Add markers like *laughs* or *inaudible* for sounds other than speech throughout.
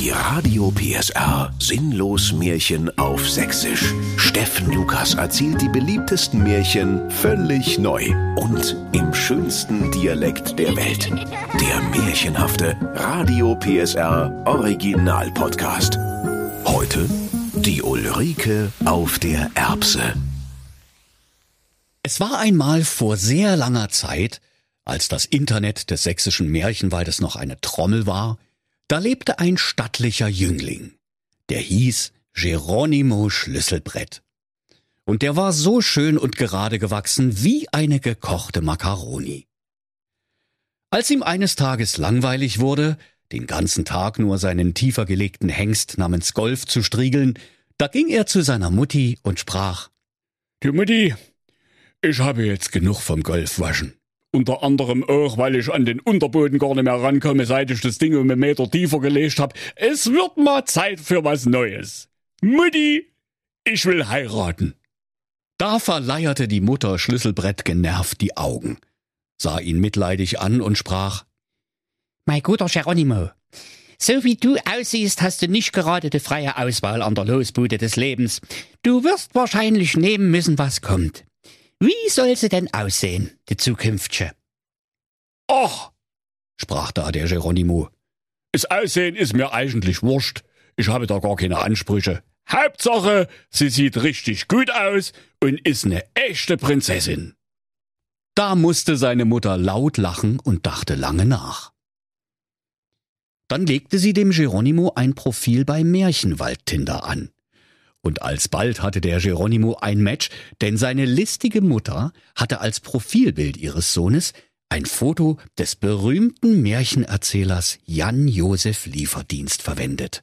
Die Radio PSR Sinnlos Märchen auf Sächsisch. Steffen Lukas erzählt die beliebtesten Märchen völlig neu und im schönsten Dialekt der Welt. Der märchenhafte Radio PSR Original Podcast. Heute die Ulrike auf der Erbse. Es war einmal vor sehr langer Zeit, als das Internet des sächsischen Märchenwaldes noch eine Trommel war, da lebte ein stattlicher Jüngling. Der hieß Geronimo Schlüsselbrett. Und der war so schön und gerade gewachsen wie eine gekochte Makaroni. Als ihm eines Tages langweilig wurde, den ganzen Tag nur seinen tiefer gelegten Hengst namens Golf zu striegeln, da ging er zu seiner Mutti und sprach Du Mutti, ich habe jetzt genug vom Golfwaschen. Unter anderem auch, weil ich an den Unterboden gar nicht mehr rankomme, seit ich das Ding um einen Meter tiefer gelegt hab. Es wird mal Zeit für was Neues. Mutti, ich will heiraten. Da verleierte die Mutter Schlüsselbrett genervt die Augen, sah ihn mitleidig an und sprach Mein guter Geronimo, so wie du aussiehst, hast du nicht gerade die freie Auswahl an der Losbude des Lebens. Du wirst wahrscheinlich nehmen müssen, was kommt. Wie soll sie denn aussehen, die zukünftige? Ach, sprach da der Geronimo. Das Aussehen ist mir eigentlich wurscht. Ich habe da gar keine Ansprüche. Hauptsache, sie sieht richtig gut aus und ist eine echte Prinzessin. Da musste seine Mutter laut lachen und dachte lange nach. Dann legte sie dem Geronimo ein Profil bei Märchenwald-Tinder an. Und alsbald hatte der Geronimo ein Match, denn seine listige Mutter hatte als Profilbild ihres Sohnes ein Foto des berühmten Märchenerzählers Jan Josef Lieferdienst verwendet.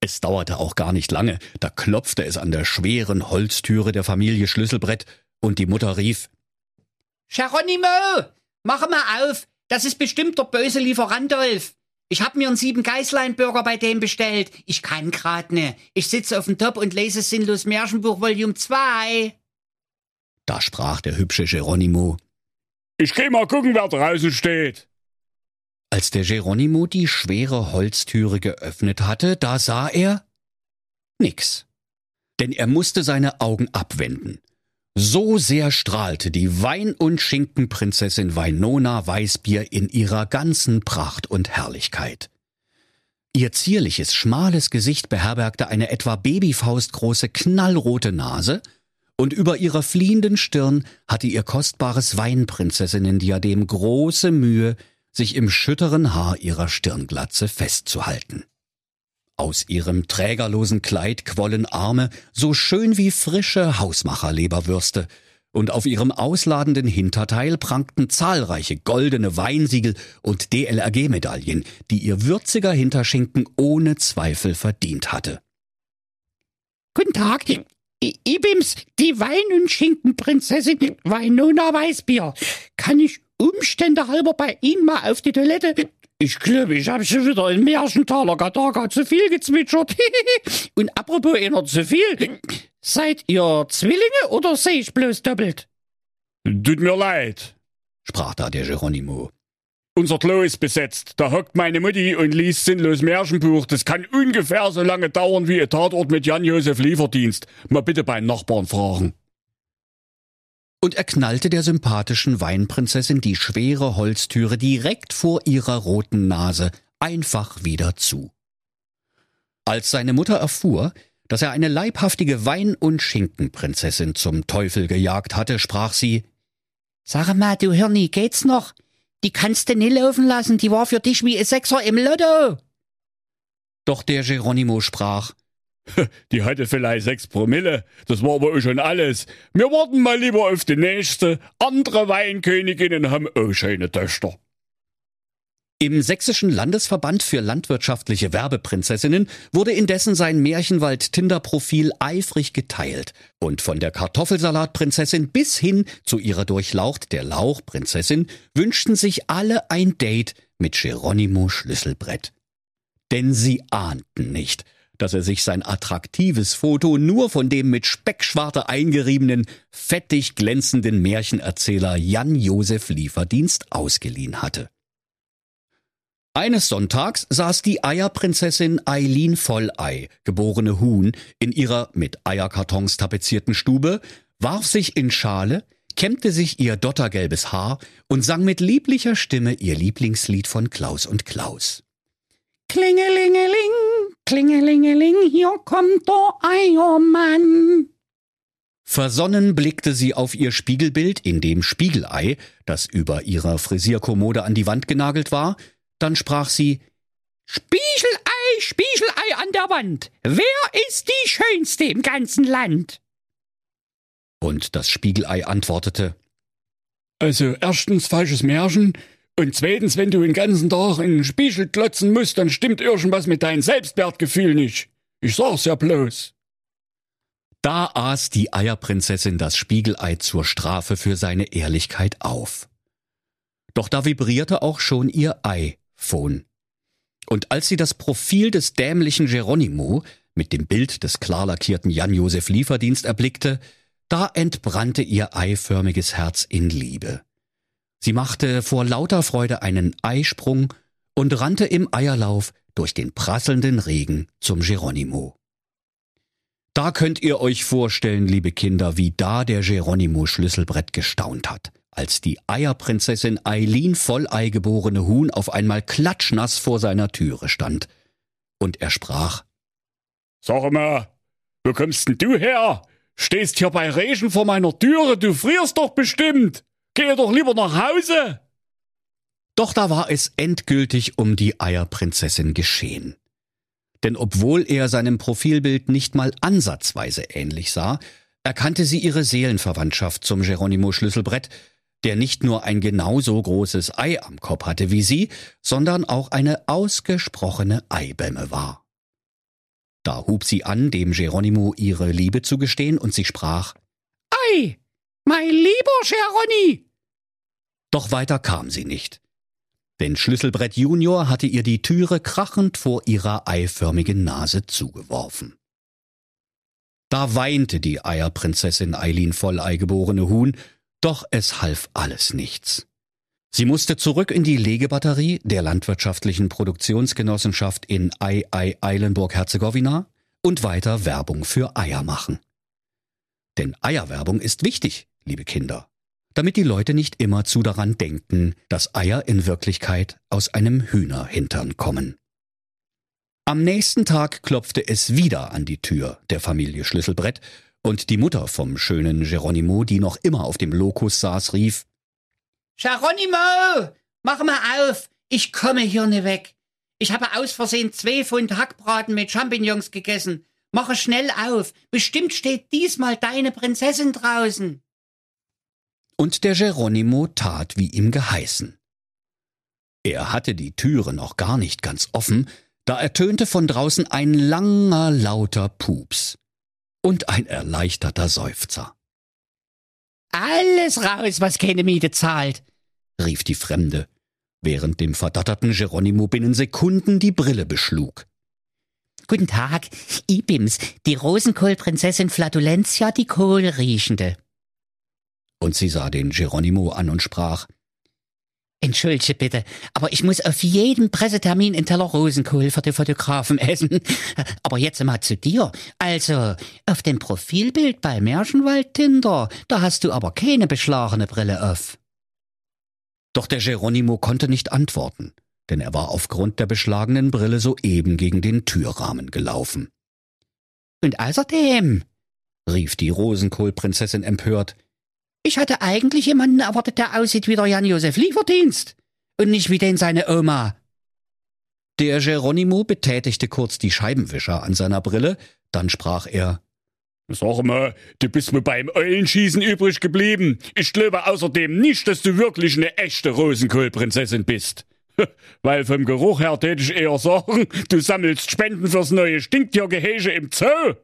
Es dauerte auch gar nicht lange, da klopfte es an der schweren Holztüre der Familie Schlüsselbrett und die Mutter rief Geronimo, mach mal auf, das ist bestimmt der böse Lieferant Dolf. Ich hab mir einen sieben Geißlein-Burger bei dem bestellt. Ich kann grad ne. Ich sitze auf dem Top und lese Sinnlos Märchenbuch Volume 2. Da sprach der hübsche Geronimo. Ich geh mal gucken, wer draußen steht. Als der Geronimo die schwere Holztüre geöffnet hatte, da sah er nix. Denn er musste seine Augen abwenden. So sehr strahlte die Wein- und Schinkenprinzessin Weinona Weißbier in ihrer ganzen Pracht und Herrlichkeit. Ihr zierliches, schmales Gesicht beherbergte eine etwa babyfaustgroße, knallrote Nase, und über ihrer fliehenden Stirn hatte ihr kostbares Weinprinzessinnendiadem große Mühe, sich im schütteren Haar ihrer Stirnglatze festzuhalten. Aus ihrem trägerlosen Kleid quollen Arme, so schön wie frische Hausmacherleberwürste, und auf ihrem ausladenden Hinterteil prangten zahlreiche goldene Weinsiegel und DLRG-Medaillen, die ihr würziger Hinterschinken ohne Zweifel verdient hatte. Guten Tag, ich bin's, die Wein- und Schinkenprinzessin Weinona Weißbier. Kann ich Umstände halber bei Ihnen mal auf die Toilette? Ich glaube, ich habe schon wieder in Märchentaler Gadaga zu viel gezwitschert. *laughs* Und apropos einer zu viel, seid ihr Zwillinge oder sehe ich bloß doppelt? Tut mir leid, sprach da der Geronimo. Unser Klo ist besetzt. Da hockt meine Mutti und liest sinnlos Märchenbuch. Das kann ungefähr so lange dauern wie ein Tatort mit Jan-Josef Lieferdienst. Mal bitte beim Nachbarn fragen und er knallte der sympathischen Weinprinzessin die schwere Holztüre direkt vor ihrer roten Nase einfach wieder zu. Als seine Mutter erfuhr, dass er eine leibhaftige Wein- und Schinkenprinzessin zum Teufel gejagt hatte, sprach sie Sag mal, du Hirni, geht's noch? Die kannst du nicht laufen lassen, die war für dich wie ein Sechser im Lotto. Doch der Geronimo sprach *laughs* Die hatte vielleicht sechs Promille, das war aber auch schon alles. Wir warten mal lieber auf die nächste. Andere Weinköniginnen haben auch schöne Töchter. Im Sächsischen Landesverband für landwirtschaftliche Werbeprinzessinnen wurde indessen sein Märchenwald-Tinder-Profil eifrig geteilt. Und von der Kartoffelsalatprinzessin bis hin zu ihrer Durchlaucht der Lauchprinzessin wünschten sich alle ein Date mit Geronimo Schlüsselbrett. Denn sie ahnten nicht, dass er sich sein attraktives Foto nur von dem mit Speckschwarte eingeriebenen, fettig glänzenden Märchenerzähler Jan Josef Lieferdienst ausgeliehen hatte. Eines Sonntags saß die Eierprinzessin Eileen Vollei, geborene Huhn, in ihrer mit Eierkartons tapezierten Stube, warf sich in Schale, kämmte sich ihr dottergelbes Haar und sang mit lieblicher Stimme ihr Lieblingslied von Klaus und Klaus. Klingelingeling, klingelingeling, hier kommt der Eiermann. Versonnen blickte sie auf ihr Spiegelbild in dem Spiegelei, das über ihrer Frisierkommode an die Wand genagelt war, dann sprach sie Spiegelei, Spiegelei an der Wand. Wer ist die Schönste im ganzen Land? Und das Spiegelei antwortete Also erstens falsches Märchen und zweitens, wenn du den ganzen Tag in den Spiegel klotzen musst, dann stimmt irgendwas mit deinem Selbstwertgefühl nicht. Ich sag's ja bloß. Da aß die Eierprinzessin das Spiegelei zur Strafe für seine Ehrlichkeit auf. Doch da vibrierte auch schon ihr Ei Phone. Und als sie das Profil des dämlichen Geronimo mit dem Bild des klar lackierten Jan-Josef Lieferdienst erblickte, da entbrannte ihr eiförmiges Herz in Liebe. Sie machte vor lauter Freude einen Eisprung und rannte im Eierlauf durch den prasselnden Regen zum Geronimo. Da könnt ihr euch vorstellen, liebe Kinder, wie da der Geronimo Schlüsselbrett gestaunt hat als die Eierprinzessin Eileen Vollei geborene Huhn auf einmal klatschnass vor seiner Türe stand. Und er sprach Sag mal, wo kommst denn du her? Stehst hier bei Regen vor meiner Türe, du frierst doch bestimmt. Geh doch lieber nach Hause. Doch da war es endgültig um die Eierprinzessin geschehen. Denn obwohl er seinem Profilbild nicht mal ansatzweise ähnlich sah, erkannte sie ihre Seelenverwandtschaft zum Geronimo Schlüsselbrett, der nicht nur ein genauso großes Ei am Kopf hatte wie sie, sondern auch eine ausgesprochene Eibämme war. Da hub sie an, dem Geronimo ihre Liebe zu gestehen, und sie sprach Ei, mein lieber Geroni! Doch weiter kam sie nicht. Denn Schlüsselbrett Junior hatte ihr die Türe krachend vor ihrer eiförmigen Nase zugeworfen. Da weinte die Eierprinzessin Eileen Vollei geborene Huhn doch es half alles nichts. Sie musste zurück in die Legebatterie der landwirtschaftlichen Produktionsgenossenschaft in Ei-Ei-Eilenburg-Herzegowina und weiter Werbung für Eier machen. Denn Eierwerbung ist wichtig, liebe Kinder, damit die Leute nicht immerzu daran denken, dass Eier in Wirklichkeit aus einem Hühnerhintern kommen. Am nächsten Tag klopfte es wieder an die Tür der Familie Schlüsselbrett und die Mutter vom schönen Geronimo, die noch immer auf dem Lokus saß, rief Geronimo, mach mal auf, ich komme hier nicht weg. Ich habe aus Versehen zwei Pfund Hackbraten mit Champignons gegessen. Mache schnell auf, bestimmt steht diesmal deine Prinzessin draußen. Und der Geronimo tat, wie ihm geheißen. Er hatte die Türe noch gar nicht ganz offen, da ertönte von draußen ein langer, lauter Pups und ein erleichterter Seufzer. Alles raus, was keine Miete zahlt, rief die Fremde, während dem verdatterten Geronimo binnen Sekunden die Brille beschlug. Guten Tag, Ibims, die Rosenkohlprinzessin Flatulentia, die Kohlriechende. Und sie sah den Geronimo an und sprach, Entschuldige bitte, aber ich muss auf jeden Pressetermin in Teller Rosenkohl für die Fotografen essen. Aber jetzt mal zu dir. Also, auf dem Profilbild bei Märchenwald Tinder, da hast du aber keine beschlagene Brille auf. Doch der Geronimo konnte nicht antworten, denn er war aufgrund der beschlagenen Brille soeben gegen den Türrahmen gelaufen. Und außerdem, rief die Rosenkohlprinzessin empört, ich hatte eigentlich jemanden erwartet, der aussieht wie der Jan-Josef Lieferdienst und nicht wie den seine Oma. Der Geronimo betätigte kurz die Scheibenwischer an seiner Brille, dann sprach er Sag mal, du bist mir beim Eulenschießen übrig geblieben. Ich glaube außerdem nicht, dass du wirklich eine echte Rosenkohlprinzessin bist. *laughs* Weil vom Geruch her täte ich eher sagen, du sammelst Spenden fürs neue Stinktiergehege im Zoo.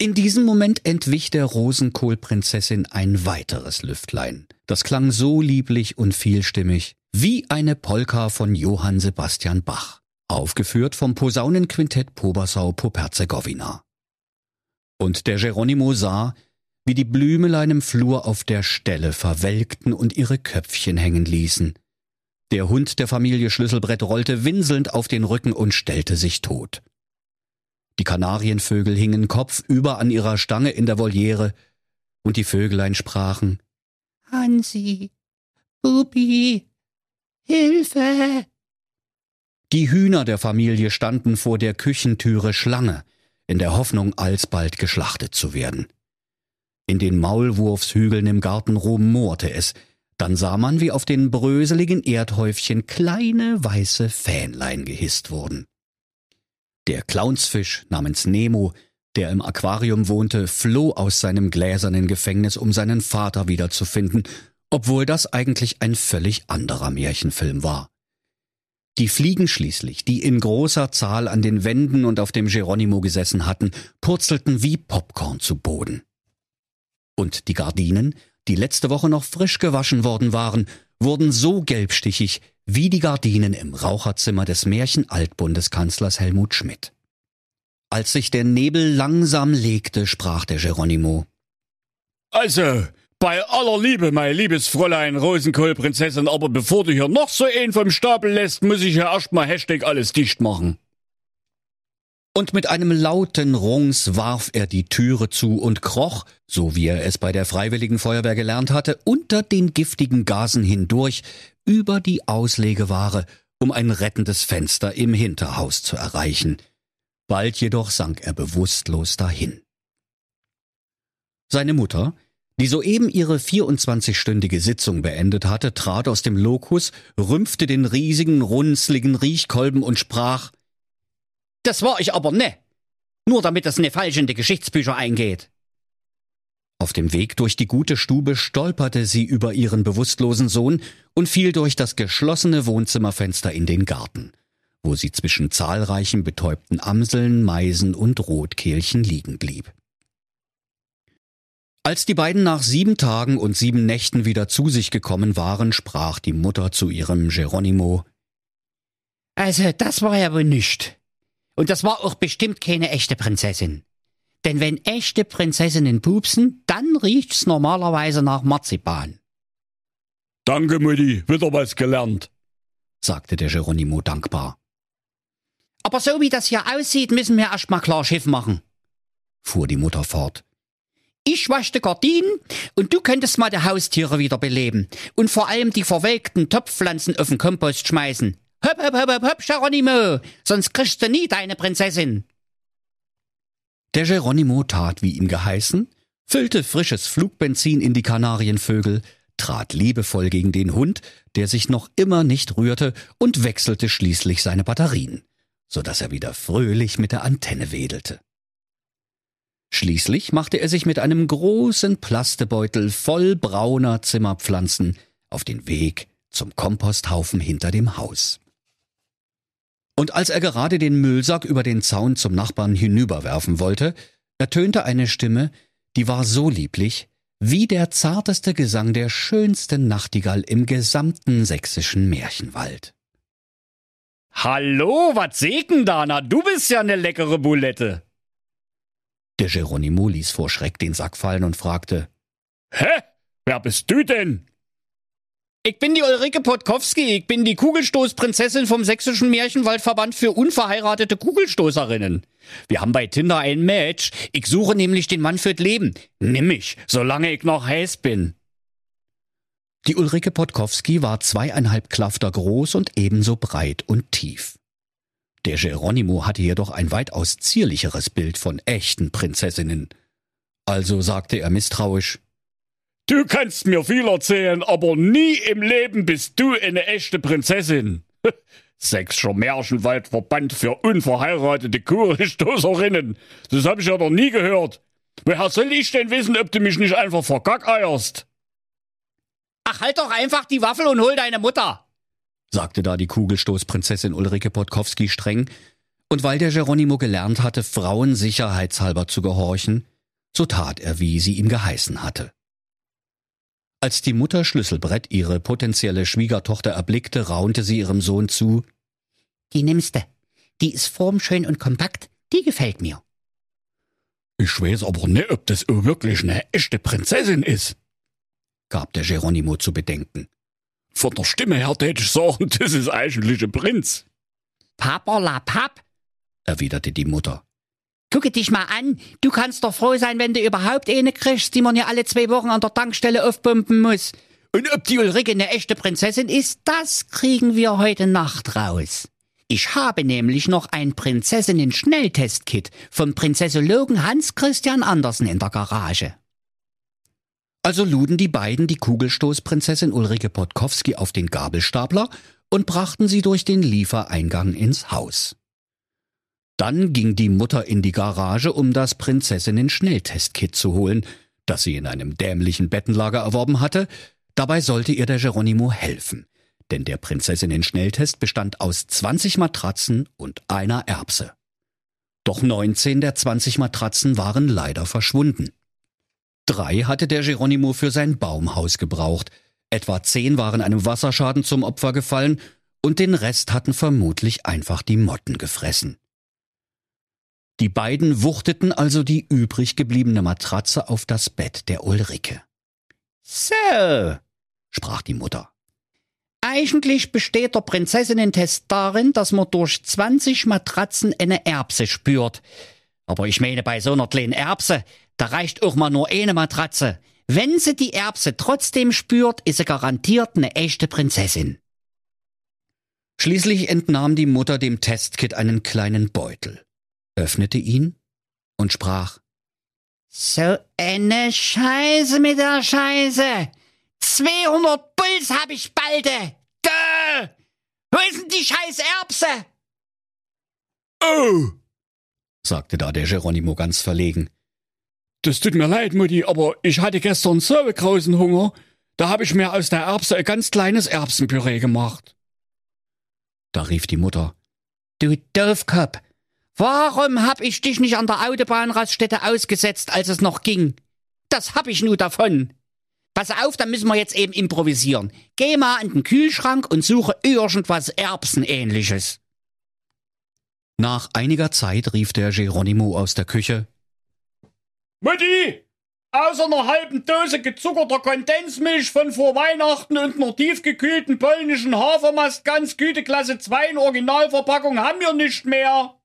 In diesem Moment entwich der Rosenkohlprinzessin ein weiteres Lüftlein. Das klang so lieblich und vielstimmig, wie eine Polka von Johann Sebastian Bach, aufgeführt vom Posaunenquintett Pobersau-Poperzegowina. Und der Geronimo sah, wie die Blümelein im Flur auf der Stelle verwelkten und ihre Köpfchen hängen ließen. Der Hund der Familie Schlüsselbrett rollte winselnd auf den Rücken und stellte sich tot. Die Kanarienvögel hingen kopfüber an ihrer Stange in der Voliere, und die Vöglein sprachen Hansi, Bubi, Hilfe! Die Hühner der Familie standen vor der Küchentüre Schlange, in der Hoffnung, alsbald geschlachtet zu werden. In den Maulwurfshügeln im Garten rumorte es, dann sah man, wie auf den bröseligen Erdhäufchen kleine weiße Fähnlein gehisst wurden. Der Clownsfisch namens Nemo, der im Aquarium wohnte, floh aus seinem gläsernen Gefängnis, um seinen Vater wiederzufinden, obwohl das eigentlich ein völlig anderer Märchenfilm war. Die Fliegen schließlich, die in großer Zahl an den Wänden und auf dem Geronimo gesessen hatten, purzelten wie Popcorn zu Boden. Und die Gardinen, die letzte Woche noch frisch gewaschen worden waren, wurden so gelbstichig wie die Gardinen im Raucherzimmer des Märchen-Altbundeskanzlers Helmut Schmidt. Als sich der Nebel langsam legte, sprach der Geronimo. Also, bei aller Liebe, mein liebes Fräulein Rosenkohlprinzessin, aber bevor du hier noch so einen vom Stapel lässt, muss ich ja erstmal Hashtag alles dicht machen. Und mit einem lauten Rungs warf er die Türe zu und kroch, so wie er es bei der Freiwilligen Feuerwehr gelernt hatte, unter den giftigen Gasen hindurch über die Auslegeware, um ein rettendes Fenster im Hinterhaus zu erreichen. Bald jedoch sank er bewusstlos dahin. Seine Mutter, die soeben ihre 24-stündige Sitzung beendet hatte, trat aus dem Lokus, rümpfte den riesigen, runzligen Riechkolben und sprach Das war ich aber ne. Nur damit das ne falsch in die Geschichtsbücher eingeht. Auf dem Weg durch die gute Stube stolperte sie über ihren bewusstlosen Sohn und fiel durch das geschlossene Wohnzimmerfenster in den Garten, wo sie zwischen zahlreichen betäubten Amseln, Meisen und Rotkehlchen liegen blieb. Als die beiden nach sieben Tagen und sieben Nächten wieder zu sich gekommen waren, sprach die Mutter zu ihrem Geronimo. Also, das war ja wohl nicht. Und das war auch bestimmt keine echte Prinzessin. Denn wenn echte Prinzessinnen pupsen, dann riecht's normalerweise nach Marzipan. Danke, Mutti, wieder was gelernt, sagte der Geronimo dankbar. Aber so wie das hier aussieht, müssen wir erst mal klar Schiff machen, fuhr die Mutter fort. Ich wasche die Gardinen und du könntest mal die Haustiere wieder beleben. Und vor allem die verwelkten Topfpflanzen auf den Kompost schmeißen. Hopp, hopp, hopp, hopp, hopp, Geronimo, sonst kriegst du nie deine Prinzessin. Der Geronimo tat, wie ihm geheißen, füllte frisches Flugbenzin in die Kanarienvögel, trat liebevoll gegen den Hund, der sich noch immer nicht rührte, und wechselte schließlich seine Batterien, so dass er wieder fröhlich mit der Antenne wedelte. Schließlich machte er sich mit einem großen Plastebeutel voll brauner Zimmerpflanzen auf den Weg zum Komposthaufen hinter dem Haus. Und als er gerade den Müllsack über den Zaun zum Nachbarn hinüberwerfen wollte, ertönte eine Stimme, die war so lieblich, wie der zarteste Gesang der schönsten Nachtigall im gesamten sächsischen Märchenwald. Hallo, was segen da? Na, du bist ja ne leckere Bulette. Der Geronimo ließ vor Schreck den Sack fallen und fragte, Hä? Wer bist du denn? Ich bin die Ulrike Podkowski, ich bin die Kugelstoßprinzessin vom Sächsischen Märchenwaldverband für unverheiratete Kugelstoßerinnen. Wir haben bei Tinder ein Match. Ich suche nämlich den Mann fürs Leben. Nimm mich, solange ich noch heiß bin. Die Ulrike Podkowski war zweieinhalb Klafter groß und ebenso breit und tief. Der Geronimo hatte jedoch ein weitaus zierlicheres Bild von echten Prinzessinnen. Also sagte er misstrauisch Du kannst mir viel erzählen, aber nie im Leben bist du eine echte Prinzessin. *laughs* Sächsischer Märchenwaldverband für unverheiratete Kugelstoßerinnen. Das hab ich ja noch nie gehört. Woher soll ich denn wissen, ob du mich nicht einfach vergackeierst? Ach, halt doch einfach die Waffel und hol deine Mutter sagte da die Kugelstoßprinzessin Ulrike Podkowski streng, und weil der Geronimo gelernt hatte, Frauen sicherheitshalber zu gehorchen, so tat er, wie sie ihm geheißen hatte. Als die Mutter Schlüsselbrett ihre potenzielle Schwiegertochter erblickte, raunte sie ihrem Sohn zu Die nimmste. Die ist formschön und kompakt, die gefällt mir. Ich weiß aber nicht, ob das wirklich eine echte Prinzessin ist, gab der Geronimo zu bedenken. Von der Stimme her täte ich sagen, *laughs* das ist eigentlich ein Prinz. Paperla Papp, erwiderte die Mutter. Gucke dich mal an. Du kannst doch froh sein, wenn du überhaupt eine kriegst, die man ja alle zwei Wochen an der Tankstelle aufpumpen muss. Und ob die Ulrike eine echte Prinzessin ist, das kriegen wir heute Nacht raus. Ich habe nämlich noch ein Prinzessinnen-Schnelltestkit vom Prinzessologen Hans Christian Andersen in der Garage. Also luden die beiden die Kugelstoßprinzessin Ulrike Podkowski auf den Gabelstapler und brachten sie durch den Liefereingang ins Haus. Dann ging die Mutter in die Garage, um das Prinzessinnen-Schnelltestkit zu holen, das sie in einem dämlichen Bettenlager erworben hatte. Dabei sollte ihr der Geronimo helfen, denn der Prinzessinnen-Schnelltest bestand aus 20 Matratzen und einer Erbse. Doch 19 der 20 Matratzen waren leider verschwunden. Drei hatte der Geronimo für sein Baumhaus gebraucht, etwa zehn waren einem Wasserschaden zum Opfer gefallen und den Rest hatten vermutlich einfach die Motten gefressen. Die beiden wuchteten also die übrig gebliebene Matratze auf das Bett der Ulrike. So, sprach die Mutter. Eigentlich besteht der Prinzessinnentest darin, dass man durch 20 Matratzen eine Erbse spürt. Aber ich meine, bei so einer kleinen Erbse, da reicht auch mal nur eine Matratze. Wenn sie die Erbse trotzdem spürt, ist sie garantiert eine echte Prinzessin. Schließlich entnahm die Mutter dem Testkit einen kleinen Beutel öffnete ihn und sprach So eine Scheiße mit der Scheiße. 200 Puls hab ich balde. Dö! Wo ist denn die scheiß Erbse? Oh, sagte da der Geronimo ganz verlegen. Das tut mir leid, Mutti, aber ich hatte gestern so großen Hunger, da hab ich mir aus der Erbse ein ganz kleines Erbsenpüree gemacht. Da rief die Mutter. Du Doofkopf, Warum hab ich dich nicht an der Autobahnraststätte ausgesetzt, als es noch ging? Das hab ich nur davon. Pass auf, da müssen wir jetzt eben improvisieren. Geh mal an den Kühlschrank und suche irgendwas Erbsenähnliches. Nach einiger Zeit rief der Geronimo aus der Küche. Mutti! Außer einer halben Dose gezuckerter Kondensmilch von vor Weihnachten und einer tiefgekühlten polnischen Hafermast ganz Güteklasse 2 in Originalverpackung haben wir nicht mehr.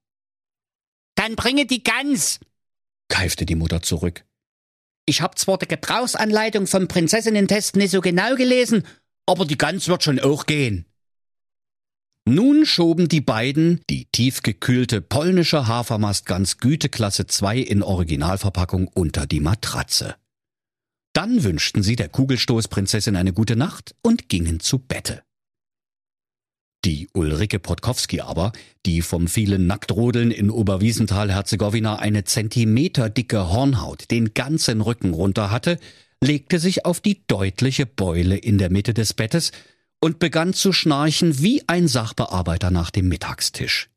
Dann bringe die Gans, keifte die Mutter zurück. Ich hab zwar die Gebrauchsanleitung vom Prinzessinnentest nicht so genau gelesen, aber die Gans wird schon auch gehen. Nun schoben die beiden die tiefgekühlte polnische Hafermastgans Güteklasse 2 in Originalverpackung unter die Matratze. Dann wünschten sie der Kugelstoßprinzessin eine gute Nacht und gingen zu Bette. Die Ulrike Podkowski aber, die vom vielen Nacktrodeln in Oberwiesenthal-Herzegowina eine zentimeterdicke Hornhaut den ganzen Rücken runter hatte, legte sich auf die deutliche Beule in der Mitte des Bettes und begann zu schnarchen wie ein Sachbearbeiter nach dem Mittagstisch.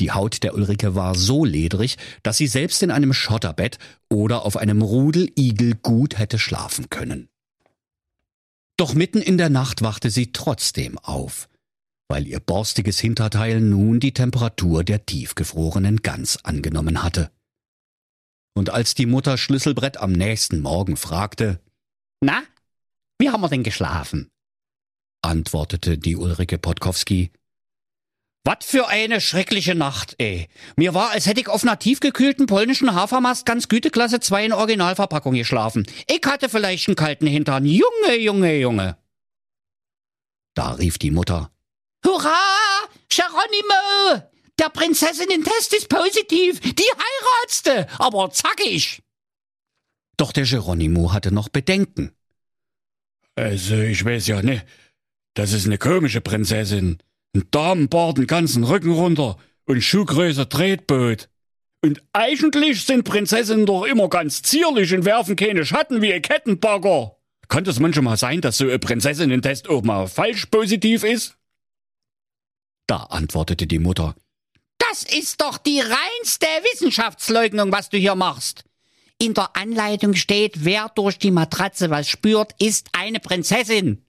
Die Haut der Ulrike war so ledrig, dass sie selbst in einem Schotterbett oder auf einem Rudeligel gut hätte schlafen können. Doch mitten in der Nacht wachte sie trotzdem auf weil ihr borstiges Hinterteil nun die Temperatur der tiefgefrorenen Gans angenommen hatte. Und als die Mutter Schlüsselbrett am nächsten Morgen fragte, Na, wie haben wir denn geschlafen? antwortete die Ulrike Podkowski. Was für eine schreckliche Nacht, ey. Mir war, als hätte ich auf einer tiefgekühlten polnischen Hafermast ganz Güteklasse 2 in Originalverpackung geschlafen. Ich hatte vielleicht einen kalten Hintern. Junge, Junge, Junge. Da rief die Mutter. Hurra! Geronimo! Der Prinzessinnen-Test ist positiv. Die heiratste, aber zackig. Doch der Geronimo hatte noch Bedenken. Also, ich weiß ja nicht. Das ist eine komische Prinzessin. Ein Damenbart den ganzen Rücken runter und Schuhgröße Tretboot. Und eigentlich sind Prinzessinnen doch immer ganz zierlich und werfen keine Schatten wie ein Kettenbagger. Kann das manchmal sein, dass so ein Prinzessinnen-Test auch mal falsch positiv ist? Da antwortete die Mutter. Das ist doch die reinste Wissenschaftsleugnung, was du hier machst. In der Anleitung steht, wer durch die Matratze was spürt, ist eine Prinzessin.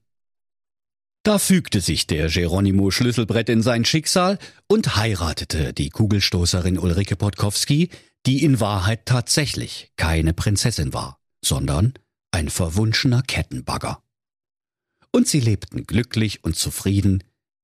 Da fügte sich der Geronimo Schlüsselbrett in sein Schicksal und heiratete die Kugelstoßerin Ulrike Podkowski, die in Wahrheit tatsächlich keine Prinzessin war, sondern ein verwunschener Kettenbagger. und sie lebten glücklich und zufrieden,